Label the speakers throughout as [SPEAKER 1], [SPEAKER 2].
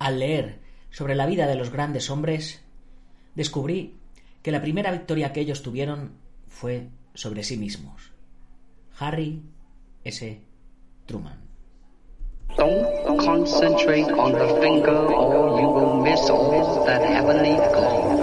[SPEAKER 1] al leer sobre la vida de los grandes hombres, descubrí que la primera victoria que ellos tuvieron fue sobre sí mismos. Harry S. Truman.
[SPEAKER 2] Don't concentrate on the finger heavenly.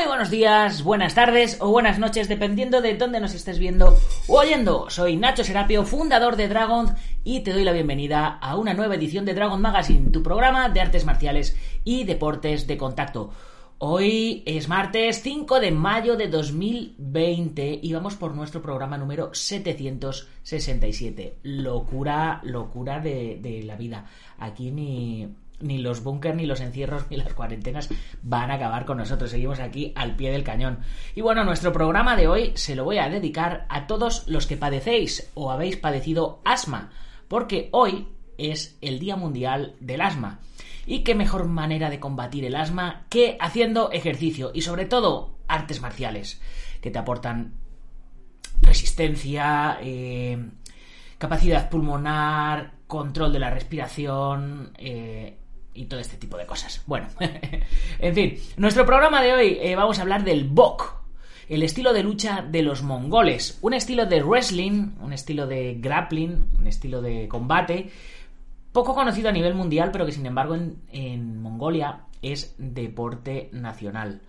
[SPEAKER 1] Muy buenos días, buenas tardes o buenas noches, dependiendo de dónde nos estés viendo o oyendo. Soy Nacho Serapio, fundador de Dragon, y te doy la bienvenida a una nueva edición de Dragon Magazine, tu programa de artes marciales y deportes de contacto. Hoy es martes 5 de mayo de 2020 y vamos por nuestro programa número 767. Locura, locura de, de la vida. Aquí ni, ni los búnkers, ni los encierros, ni las cuarentenas van a acabar con nosotros. Seguimos aquí al pie del cañón. Y bueno, nuestro programa de hoy se lo voy a dedicar a todos los que padecéis o habéis padecido asma, porque hoy es el Día Mundial del Asma. Y qué mejor manera de combatir el asma que haciendo ejercicio y sobre todo artes marciales, que te aportan resistencia, eh, capacidad pulmonar, control de la respiración, eh, y todo este tipo de cosas. Bueno, en fin, nuestro programa de hoy eh, vamos a hablar del Bok, el estilo de lucha de los mongoles, un estilo de wrestling, un estilo de grappling, un estilo de combate, poco conocido a nivel mundial, pero que sin embargo en, en Mongolia es deporte nacional.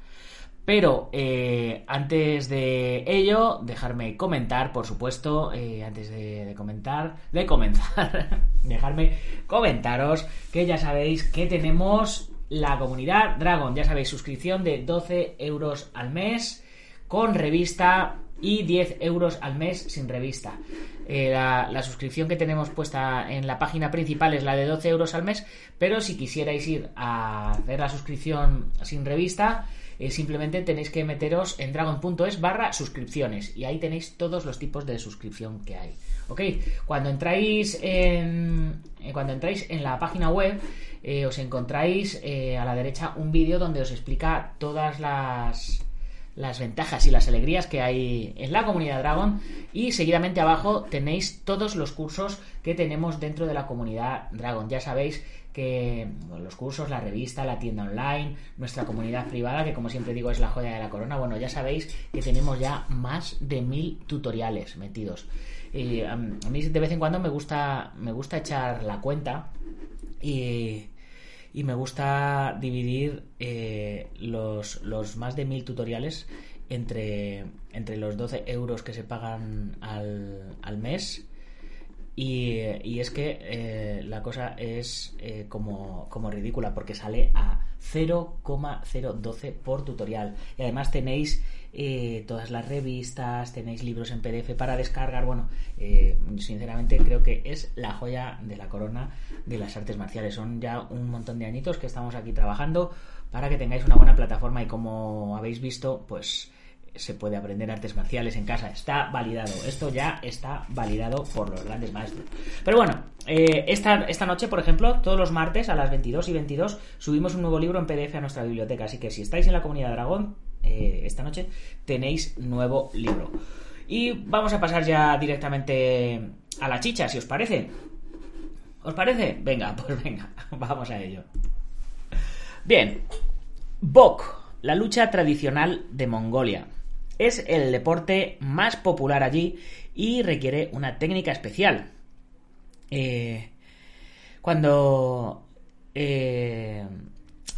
[SPEAKER 1] Pero eh, antes de ello, dejarme comentar, por supuesto, eh, antes de, comentar, de comenzar, dejarme comentaros que ya sabéis que tenemos la comunidad Dragon, ya sabéis, suscripción de 12 euros al mes con revista y 10 euros al mes sin revista. Eh, la, la, suscripción que tenemos puesta en la página principal es la de 12 euros al mes, pero si quisierais ir a hacer la suscripción sin revista, eh, simplemente tenéis que meteros en dragon.es barra suscripciones y ahí tenéis todos los tipos de suscripción que hay. ¿Ok? Cuando entráis en, eh, cuando entráis en la página web eh, os encontráis a la derecha un vídeo donde os explica todas las las ventajas y las alegrías que hay en la comunidad Dragon y seguidamente abajo tenéis todos los cursos que tenemos dentro de la comunidad Dragon. Ya sabéis que los cursos, la revista, la tienda online, nuestra comunidad privada, que como siempre digo es la joya de la corona, bueno, ya sabéis que tenemos ya más de mil tutoriales metidos. Y a mí de vez en cuando me gusta, me gusta echar la cuenta y, y me gusta dividir eh, los, los, más de mil tutoriales entre, entre los 12 euros que se pagan al, al mes. Y, y, es que eh, la cosa es eh, como, como, ridícula porque sale a 0,012 por tutorial. Y además tenéis eh, todas las revistas, tenéis libros en PDF para descargar. Bueno, eh, sinceramente creo que es la joya de la corona de las artes marciales. Son ya un montón de añitos que estamos aquí trabajando para que tengáis una buena plataforma y como habéis visto, pues se puede aprender artes marciales en casa. Está validado. Esto ya está validado por los grandes maestros. Pero bueno, eh, esta, esta noche, por ejemplo, todos los martes a las 22 y 22 subimos un nuevo libro en PDF a nuestra biblioteca. Así que si estáis en la comunidad Dragón, eh, esta noche tenéis nuevo libro. Y vamos a pasar ya directamente a la chicha, si os parece. ¿Os parece? Venga, pues venga, vamos a ello. Bien, Bok, la lucha tradicional de Mongolia. Es el deporte más popular allí y requiere una técnica especial. Eh, cuando... Eh,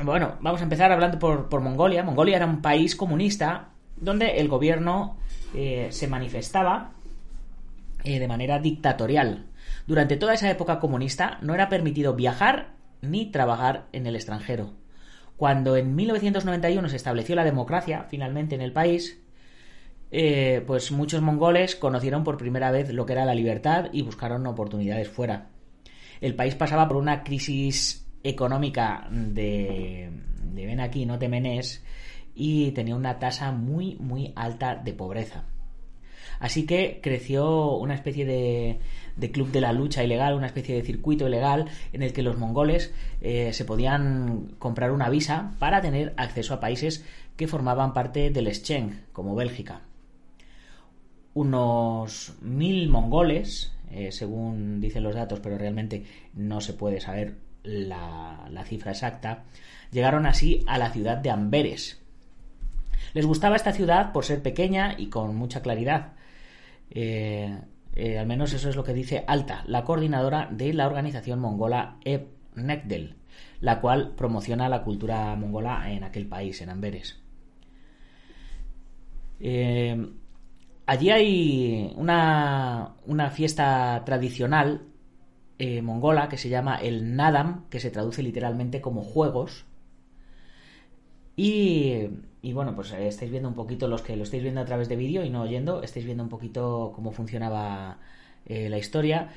[SPEAKER 1] bueno, vamos a empezar hablando por, por, Mongolia. Mongolia era un país comunista donde el gobierno eh, se manifestaba de manera dictatorial. Durante toda esa época comunista no era permitido viajar ni trabajar en el extranjero. Cuando en 1991 se estableció la democracia finalmente en el país, eh, pues muchos mongoles conocieron por primera vez lo que era la libertad y buscaron oportunidades fuera. El país pasaba por una crisis económica de, ven aquí, no te menes, y tenía una tasa muy, muy alta de pobreza. Así que creció una especie de, de club de la lucha ilegal, una especie de circuito ilegal en el que los mongoles eh, se podían comprar una visa para tener acceso a países que formaban parte del Schengen, como Bélgica. Unos mil mongoles, eh, según dicen los datos, pero realmente no se puede saber la, cifra exacta, llegaron así a la ciudad de Amberes. Les gustaba esta ciudad por ser pequeña y con mucha claridad. Eh, eh, al menos eso es lo que dice Alta, la coordinadora de la organización mongola Ebnekdel, la cual promociona la cultura mongola en aquel país, en Amberes. Allí hay una, una fiesta tradicional eh, mongola que se llama el Nadam, que se traduce literalmente como juegos. Y, bueno, pues eh, estáis viendo un poquito, los que lo estáis viendo a través de vídeo y no oyendo, estáis viendo un poquito cómo funcionaba eh, la historia.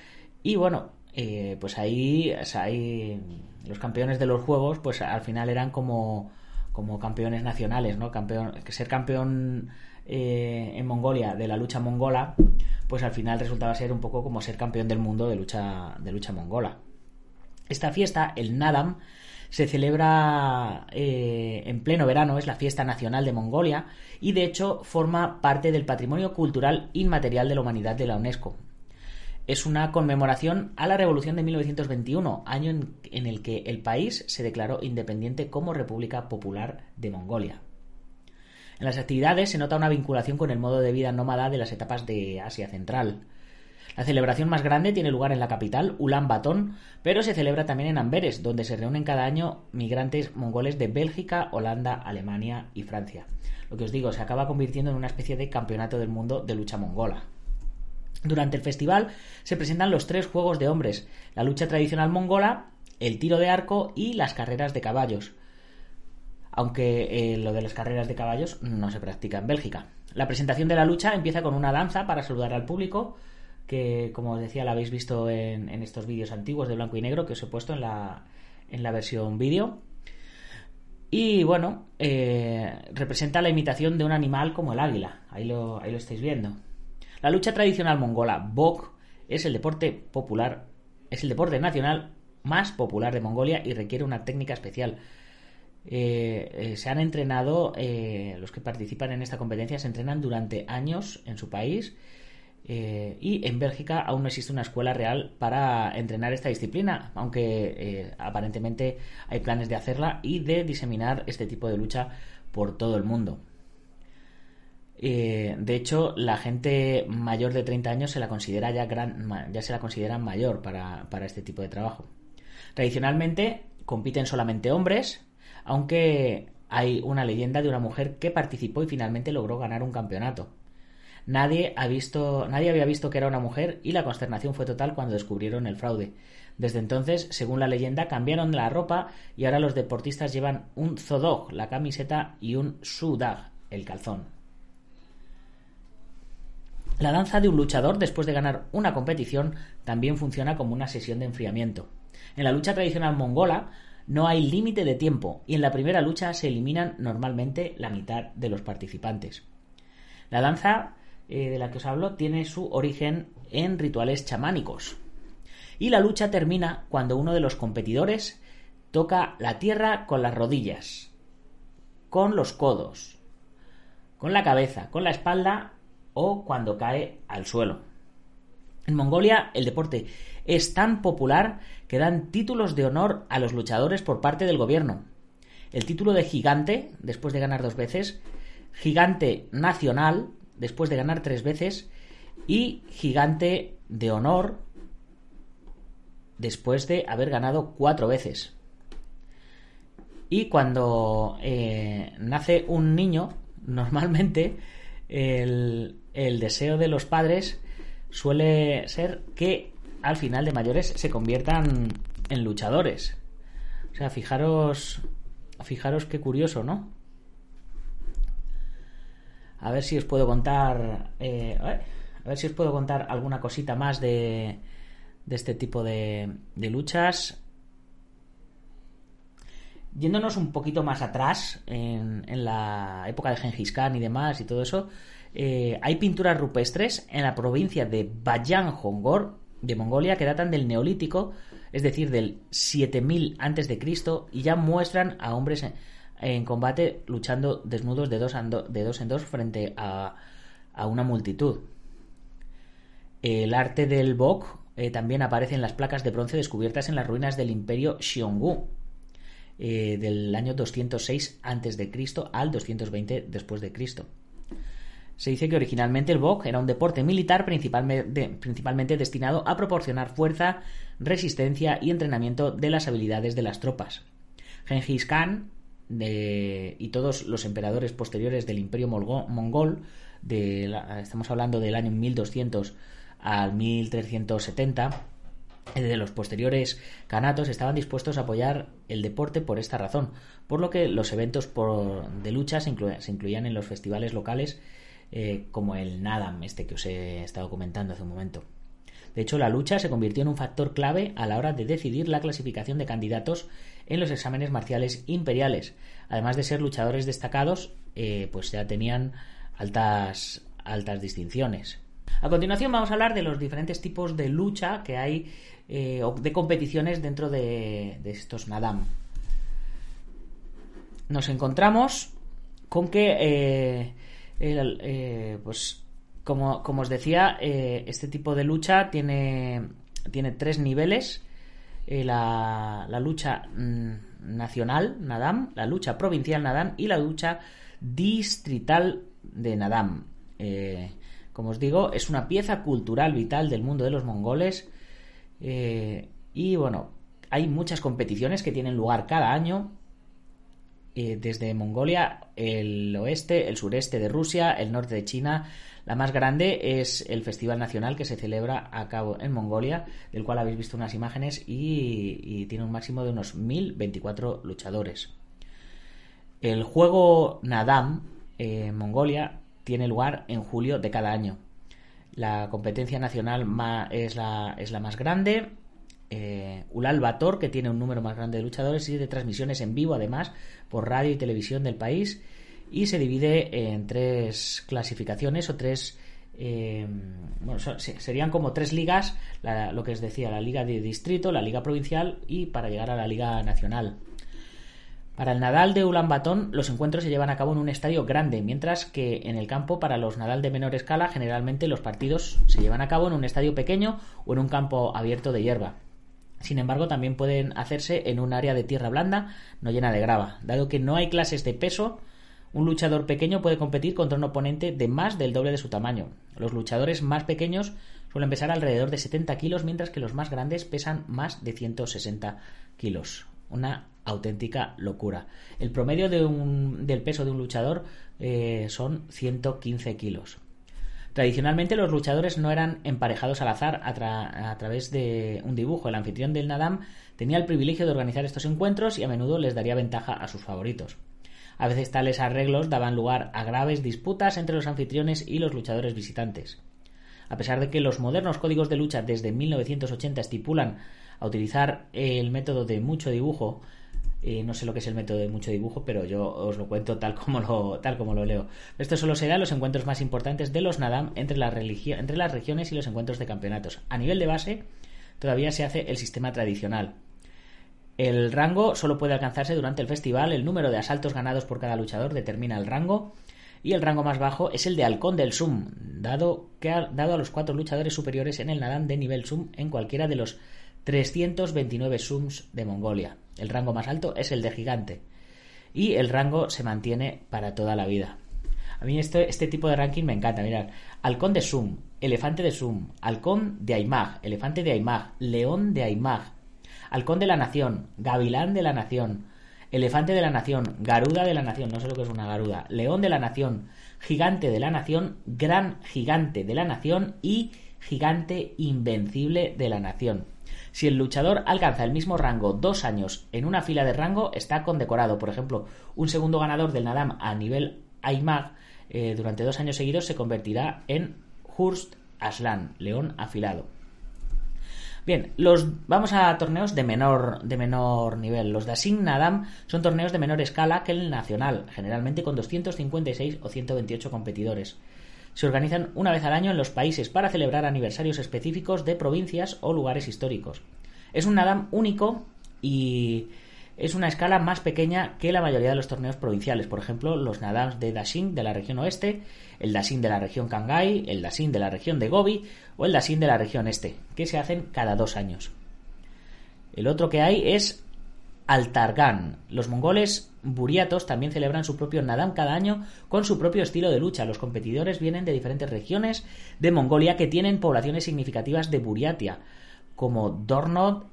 [SPEAKER 1] Y bueno, pues ahí, ahí los campeones de los juegos, pues al final eran como, como campeones nacionales, ¿no? Campeón, ser campeón en Mongolia de la lucha mongola pues al final resultaba ser un poco como ser campeón del mundo de lucha, de lucha mongola. Esta fiesta, el Nadam, se celebra eh, en pleno verano, es la fiesta nacional de Mongolia y de hecho forma parte del patrimonio cultural inmaterial de la humanidad de la UNESCO. Es una conmemoración a la Revolución de 1921, año en el que el país se declaró independiente como República Popular de Mongolia. En las actividades se nota una vinculación con el modo de vida nómada de las etapas de Asia Central. La celebración más grande tiene lugar en la capital, Ulan Bator, pero se celebra también en Amberes, donde se reúnen cada año migrantes mongoles de Bélgica, Holanda, Alemania y Francia. Lo que os digo, se acaba convirtiendo en una especie de campeonato del mundo de lucha mongola. Durante el festival se presentan los tres juegos de hombres, la lucha tradicional mongola, el tiro de arco y las carreras de caballos aunque eh, lo de las carreras de caballos no se practica en Bélgica. La presentación de la lucha empieza con una danza para saludar al público, que como os decía la habéis visto en, estos vídeos antiguos de blanco y negro que os he puesto en la, en la versión vídeo. Y bueno, eh, representa la imitación de un animal como el águila, ahí lo, ahí lo estáis viendo. La lucha tradicional mongola, Bok, es el deporte popular, es el deporte nacional más popular de Mongolia y requiere una técnica especial eh, eh, se han entrenado, eh, los que participan en esta competencia se entrenan durante años en su país y en Bélgica aún no existe una escuela real para entrenar esta disciplina, aunque aparentemente hay planes de hacerla y de diseminar este tipo de lucha por todo el mundo. de hecho, la gente mayor de 30 años se la considera ya, gran, ya se la considera mayor para este tipo de trabajo. Tradicionalmente compiten solamente hombres, aunque hay una leyenda de una mujer que participó y finalmente logró ganar un campeonato. Nadie, ha visto, nadie había visto que era una mujer y la consternación fue total cuando descubrieron el fraude. Desde entonces, según la leyenda, cambiaron la ropa y ahora los deportistas llevan un zodog, la camiseta, y un sudag, el calzón. La danza de un luchador después de ganar una competición también funciona como una sesión de enfriamiento. En la lucha tradicional mongola, no hay límite de tiempo y en la primera lucha se eliminan normalmente la mitad de los participantes. La danza eh, de la que os hablo tiene su origen en rituales chamánicos. Y la lucha termina cuando uno de los competidores toca la tierra con las rodillas, con los codos, con la cabeza, con la espalda o cuando cae al suelo. En Mongolia el deporte es tan popular que dan títulos de honor a los luchadores por parte del gobierno. El título de gigante, después de ganar dos veces, gigante nacional, después de ganar tres veces, y gigante de honor, después de haber ganado cuatro veces. Y cuando eh, nace un niño, normalmente el, el deseo de los padres suele ser que al final de mayores se conviertan en luchadores. O sea, fijaros, fijaros qué curioso, ¿no? A ver si os puedo contar, eh, a ver si os puedo contar alguna cosita más de, de este tipo de, de luchas. Yéndonos un poquito más atrás, en, la época de Genghis Khan y demás y todo eso, eh, hay pinturas rupestres en la provincia de Bayan Hongor, de Mongolia, que datan del Neolítico, es decir, del 7000 a.C., y ya muestran a hombres en, combate luchando desnudos de dos, en dos en dos frente a, a una multitud. El arte del bok eh, también aparece en las placas de bronce descubiertas en las ruinas del imperio Xiongnu eh, del año 206 a.C. al 220 después de Cristo. Se dice que originalmente el bok era un deporte militar principalmente, destinado a proporcionar fuerza, resistencia y entrenamiento de las habilidades de las tropas. Genghis Khan y todos los emperadores posteriores del imperio mongol, estamos hablando del año 1200 al 1370, eh, de los posteriores canatos estaban dispuestos a apoyar el deporte por esta razón, por lo que los eventos de lucha se incluían en los festivales locales eh, como el Nadam, este que os he estado comentando hace un momento. De hecho, la lucha se convirtió en un factor clave a la hora de decidir la clasificación de candidatos en los exámenes marciales imperiales. Además de ser luchadores destacados, eh, pues ya tenían altas, altas distinciones. A continuación vamos a hablar de los diferentes tipos de lucha que hay eh, o de competiciones dentro de, de estos Nadam. Nos encontramos con que, eh, eh, pues, como, como os decía, eh, este tipo de lucha tiene, tiene tres niveles. Eh, la, la lucha mm, nacional, Nadam, la lucha provincial Nadam y la lucha distrital de Nadam. Como os digo, es una pieza cultural vital del mundo de los mongoles. y bueno, hay muchas competiciones que tienen lugar cada año. Eh, desde Mongolia, el oeste, el sureste de Rusia, el norte de China. La más grande es el Festival Nacional que se celebra a cabo en Mongolia, del cual habéis visto unas imágenes y, tiene un máximo de unos 1024 luchadores. El juego Nadam eh, en Mongolia tiene lugar en julio de cada año. La competencia nacional es la más grande. Eh, Ulal Bator, que tiene un número más grande de luchadores y de transmisiones en vivo, además, por radio y televisión del país. Y se divide en tres clasificaciones o tres. eh, bueno, serían como tres ligas: lo que os decía, la liga de distrito, la liga provincial y para llegar a la liga nacional. Para el Nadal de Ulan Bator, los encuentros se llevan a cabo en un estadio grande, mientras que en el campo para los Nadal de menor escala, generalmente los partidos se llevan a cabo en un estadio pequeño o en un campo abierto de hierba. Sin embargo, también pueden hacerse en un área de tierra blanda, no llena de grava. Dado que no hay clases de peso, un luchador pequeño puede competir contra un oponente de más del doble de su tamaño. Los luchadores más pequeños suelen pesar alrededor de 70 kilos, mientras que los más grandes pesan más de 160 kilos. Una auténtica locura. El promedio del peso de un luchador eh, son 115 kilos. Tradicionalmente los luchadores no eran emparejados al azar a, tra- a través de un dibujo. El anfitrión del Nadam tenía el privilegio de organizar estos encuentros y a menudo les daría ventaja a sus favoritos. A veces tales arreglos daban lugar a graves disputas entre los anfitriones y los luchadores visitantes. A pesar de que los modernos códigos de lucha desde 1980 estipulan a utilizar el método de mucho dibujo, eh, no sé lo que es el método de mucho dibujo, pero yo os lo cuento tal como lo, tal como lo leo. Esto solo se da los encuentros más importantes de los Nadam entre, entre las regiones y los encuentros de campeonatos. A nivel de base, todavía se hace el sistema tradicional. El rango solo puede alcanzarse durante el festival, el número de asaltos ganados por cada luchador determina el rango, y el rango más bajo es el de Halcón del Sum, dado, que dado a los cuatro luchadores superiores en el Nadam de nivel Sum en cualquiera de los 329 Sums de Mongolia. El rango más alto es el de Gigante, y el rango se mantiene para toda la vida. A mí este, este tipo de ranking me encanta. Mirad, halcón de Sum, elefante de Sum, halcón de Aymag, elefante de Aymag, león de Aymag, halcón de la nación, gavilán de la nación, elefante de la nación, garuda de la nación, no sé lo que es una garuda, león de la nación, gigante de la nación, gran gigante de la nación y gigante invencible de la nación. Si el luchador alcanza el mismo rango dos años en una fila de rango, está condecorado. Por ejemplo, un segundo ganador del Nadam a nivel Aymag eh, durante dos años seguidos se convertirá en Hurst Aslan, león afilado. Bien, los vamos a torneos de menor de menor nivel. Los Dasing Nadam son torneos de menor escala que el nacional, generalmente con 256 o 128 competidores. Se organizan una vez al año en los países para celebrar aniversarios específicos de provincias o lugares históricos. Es un Nadam único y es una escala más pequeña que la mayoría de los torneos provinciales. Por ejemplo, los Nadams de Dashing de la región oeste, el Dashing de la región Kangai, el Dashing de la región de Gobi o el Dashing de la región este, que se hacen cada dos años. El otro que hay es Altargan. Los mongoles buriatos también celebran su propio Nadam cada año con su propio estilo de lucha. Los competidores vienen de diferentes regiones de Mongolia que tienen poblaciones significativas de Buriatia, como Dornod,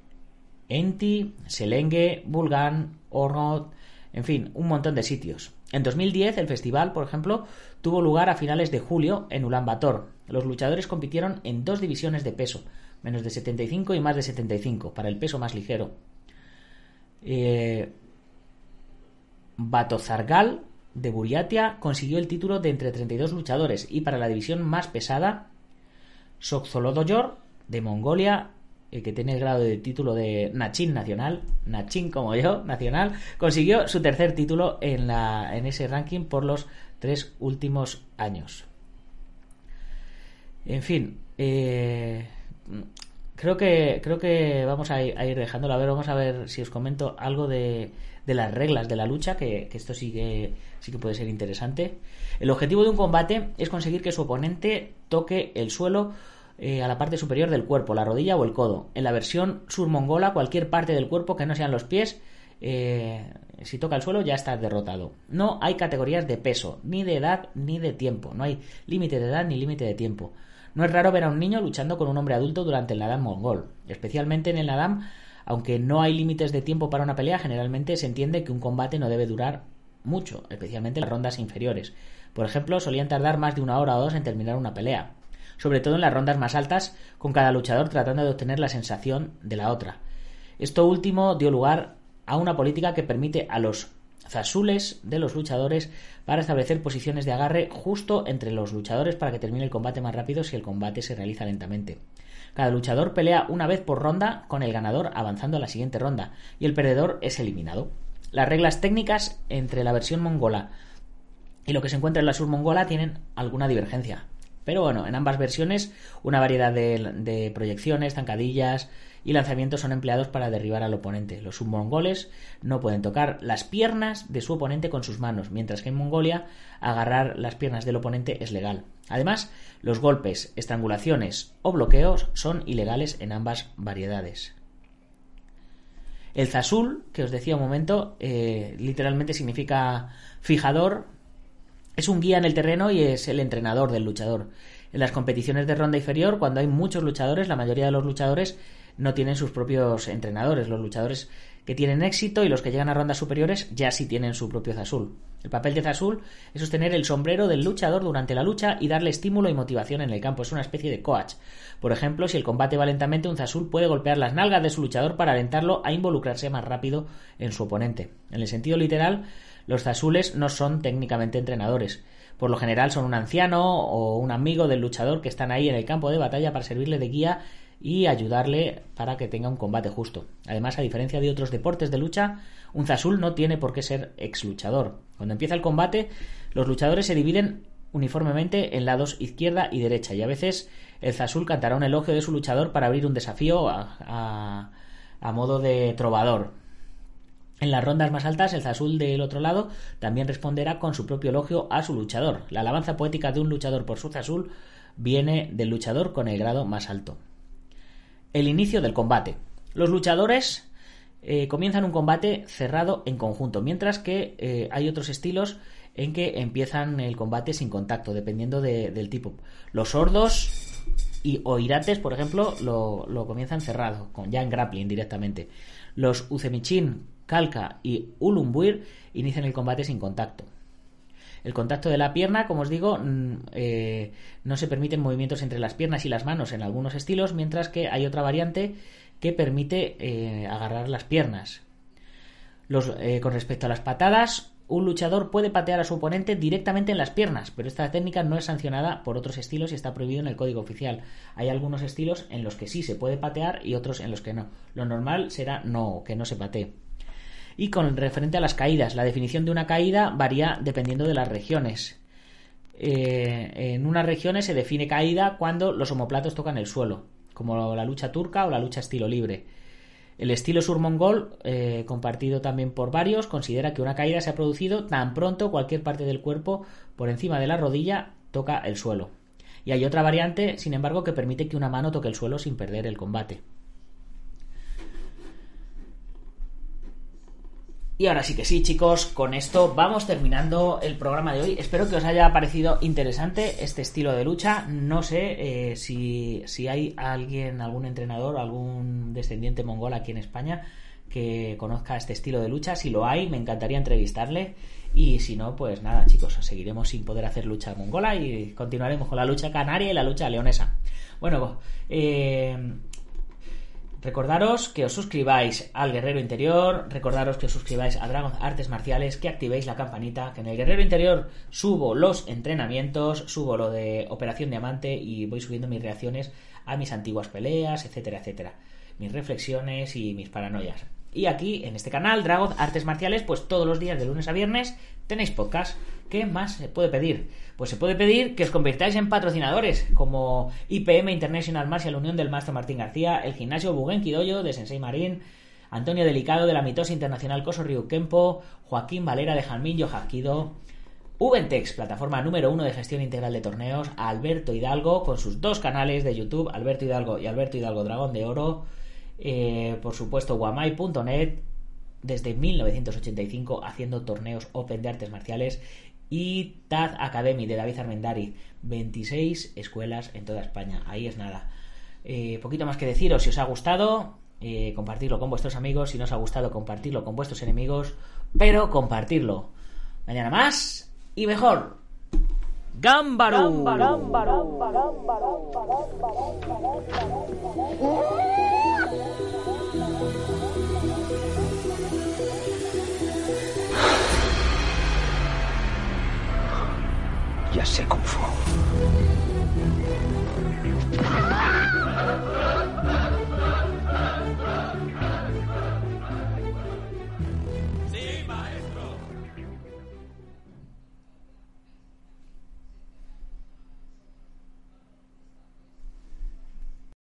[SPEAKER 1] Enti, Selenge, Bulgan, Ornod, en fin, un montón de sitios. En 2010 el festival, por ejemplo, tuvo lugar a finales de julio en Ulaanbaatar. Los luchadores compitieron en dos divisiones de peso, menos de 75 y más de 75, para el peso más ligero. Eh, Batozargal de Buriatia consiguió el título de entre 32 luchadores y para la división más pesada, Soxolodoyor de Mongolia el que tiene el grado de título de Nachin Nacional, Nachin como yo, Nacional, consiguió su tercer título en, la, en ese ranking por los tres últimos años. En fin, eh, creo que creo que vamos a ir, dejándolo. A ver, vamos a ver si os comento algo de, las reglas de la lucha, que, que, esto sí que, sí que puede ser interesante. El objetivo de un combate es conseguir que su oponente toque el suelo eh, a la parte superior del cuerpo, la rodilla o el codo. En la versión surmongola, cualquier parte del cuerpo que no sean los pies, eh, si toca el suelo ya está derrotado. No hay categorías de peso, ni de edad, ni de tiempo. No hay límite de edad ni límite de tiempo. No es raro ver a un niño luchando con un hombre adulto durante el Nadam mongol. Especialmente en el Nadam, aunque no hay límites de tiempo para una pelea, generalmente se entiende que un combate no debe durar mucho, especialmente en las rondas inferiores. Por ejemplo, solían tardar más de una hora o dos en terminar una pelea sobre todo en las rondas más altas, con cada luchador tratando de obtener la sensación de la otra. Esto último dio lugar a una política que permite a los zasules de los luchadores para establecer posiciones de agarre justo entre los luchadores para que termine el combate más rápido si el combate se realiza lentamente. Cada luchador pelea una vez por ronda con el ganador avanzando a la siguiente ronda y el perdedor es eliminado. Las reglas técnicas entre la versión mongola y lo que se encuentra en la surmongola tienen alguna divergencia. Pero bueno, en ambas versiones una variedad de, proyecciones, zancadillas y lanzamientos son empleados para derribar al oponente. Los submongoles no pueden tocar las piernas de su oponente con sus manos, mientras que en Mongolia agarrar las piernas del oponente es legal. Además, los golpes, estrangulaciones o bloqueos son ilegales en ambas variedades. El zasul, que os decía un momento, eh, literalmente significa fijador es un guía en el terreno y es el entrenador del luchador. En las competiciones de ronda inferior, cuando hay muchos luchadores, la mayoría de los luchadores no tienen sus propios entrenadores. Los luchadores que tienen éxito y los que llegan a rondas superiores ya sí tienen su propio Zazul. El papel de Zazul es sostener el sombrero del luchador durante la lucha y darle estímulo y motivación en el campo. Es una especie de coach. Por ejemplo, si el combate va lentamente, un Zazul puede golpear las nalgas de su luchador para alentarlo a involucrarse más rápido en su oponente. En el sentido literal, los zazules no son técnicamente entrenadores. Por lo general son un anciano o un amigo del luchador que están ahí en el campo de batalla para servirle de guía y ayudarle para que tenga un combate justo. Además, a diferencia de otros deportes de lucha, un zazul no tiene por qué ser ex luchador. Cuando empieza el combate, los luchadores se dividen uniformemente en lados izquierda y derecha y a veces el zazul cantará un elogio de su luchador para abrir un desafío a, a modo de trovador. En las rondas más altas, el Zazul del otro lado también responderá con su propio elogio a su luchador. La alabanza poética de un luchador por su Zazul viene del luchador con el grado más alto. El inicio del combate. Los luchadores eh, comienzan un combate cerrado en conjunto, mientras que eh, hay otros estilos en que empiezan el combate sin contacto, dependiendo del tipo. Los sordos y o irates, por ejemplo, lo, lo comienzan cerrado, con, ya en grappling directamente. Los Uzemichin Kalka y Ulumbuir inician el combate sin contacto. El contacto de la pierna, como os digo, mm, eh, no se permiten movimientos entre las piernas y las manos en algunos estilos, mientras que hay otra variante que permite eh, agarrar las piernas. Eh, con respecto a las patadas, un luchador puede patear a su oponente directamente en las piernas, pero esta técnica no es sancionada por otros estilos y está prohibido en el código oficial. Hay algunos estilos en los que sí se puede patear y otros en los que no. Lo normal será no, que no se patee. Y con referente a las caídas, la definición de una caída varía dependiendo de las regiones. Eh, en unas regiones se define caída cuando los homoplatos tocan el suelo, como la lucha turca o la lucha estilo libre. El estilo surmongol, eh, compartido también por varios, considera que una caída se ha producido tan pronto cualquier parte del cuerpo por encima de la rodilla toca el suelo. Y hay otra variante, sin embargo, que permite que una mano toque el suelo sin perder el combate. Y ahora sí que sí, chicos, con esto vamos terminando el programa de hoy. Espero que os haya parecido interesante este estilo de lucha. No sé eh, si, si hay alguien, algún entrenador, algún descendiente mongol aquí en España que conozca este estilo de lucha. Si lo hay, me encantaría entrevistarle. Y si no, pues nada, chicos, seguiremos sin poder hacer lucha mongola y continuaremos con la lucha canaria y la lucha leonesa. Bueno, eh, Recordaros que os suscribáis al Guerrero Interior, recordaros que os suscribáis a Dragon Artes Marciales, que activéis la campanita, que en el Guerrero Interior subo los entrenamientos, subo lo de Operación Diamante y voy subiendo mis reacciones a mis antiguas peleas, etcétera, etcétera. Mis reflexiones y mis paranoias. Y aquí, en este canal, Dragon Artes Marciales, pues todos los días de lunes a viernes tenéis podcast. ¿Qué más se puede pedir? Pues se puede pedir que os convirtáis en patrocinadores, como IPM International Martial Unión del Maestro Martín García, el gimnasio Bugenki Doyo de Sensei Marín, Antonio Delicado de la mitosa internacional Coso Ryu Joaquín Valera de Jalmín Hakido, Ubentex, plataforma número uno de gestión integral de torneos, Alberto Hidalgo, con sus dos canales de YouTube, Alberto Hidalgo y Alberto Hidalgo Dragón de Oro, eh, por supuesto, Guamai.net, desde 1985 haciendo torneos Open de artes marciales y TAD Academy de David Armendari, 26 escuelas en toda España. Ahí es nada. Eh, poquito más que deciros, si os ha gustado, eh, compartirlo con vuestros amigos, si no os ha gustado, compartirlo con vuestros enemigos, pero compartirlo. Mañana más y mejor. ¡Gámbaro!
[SPEAKER 3] Ya sé cómo fue.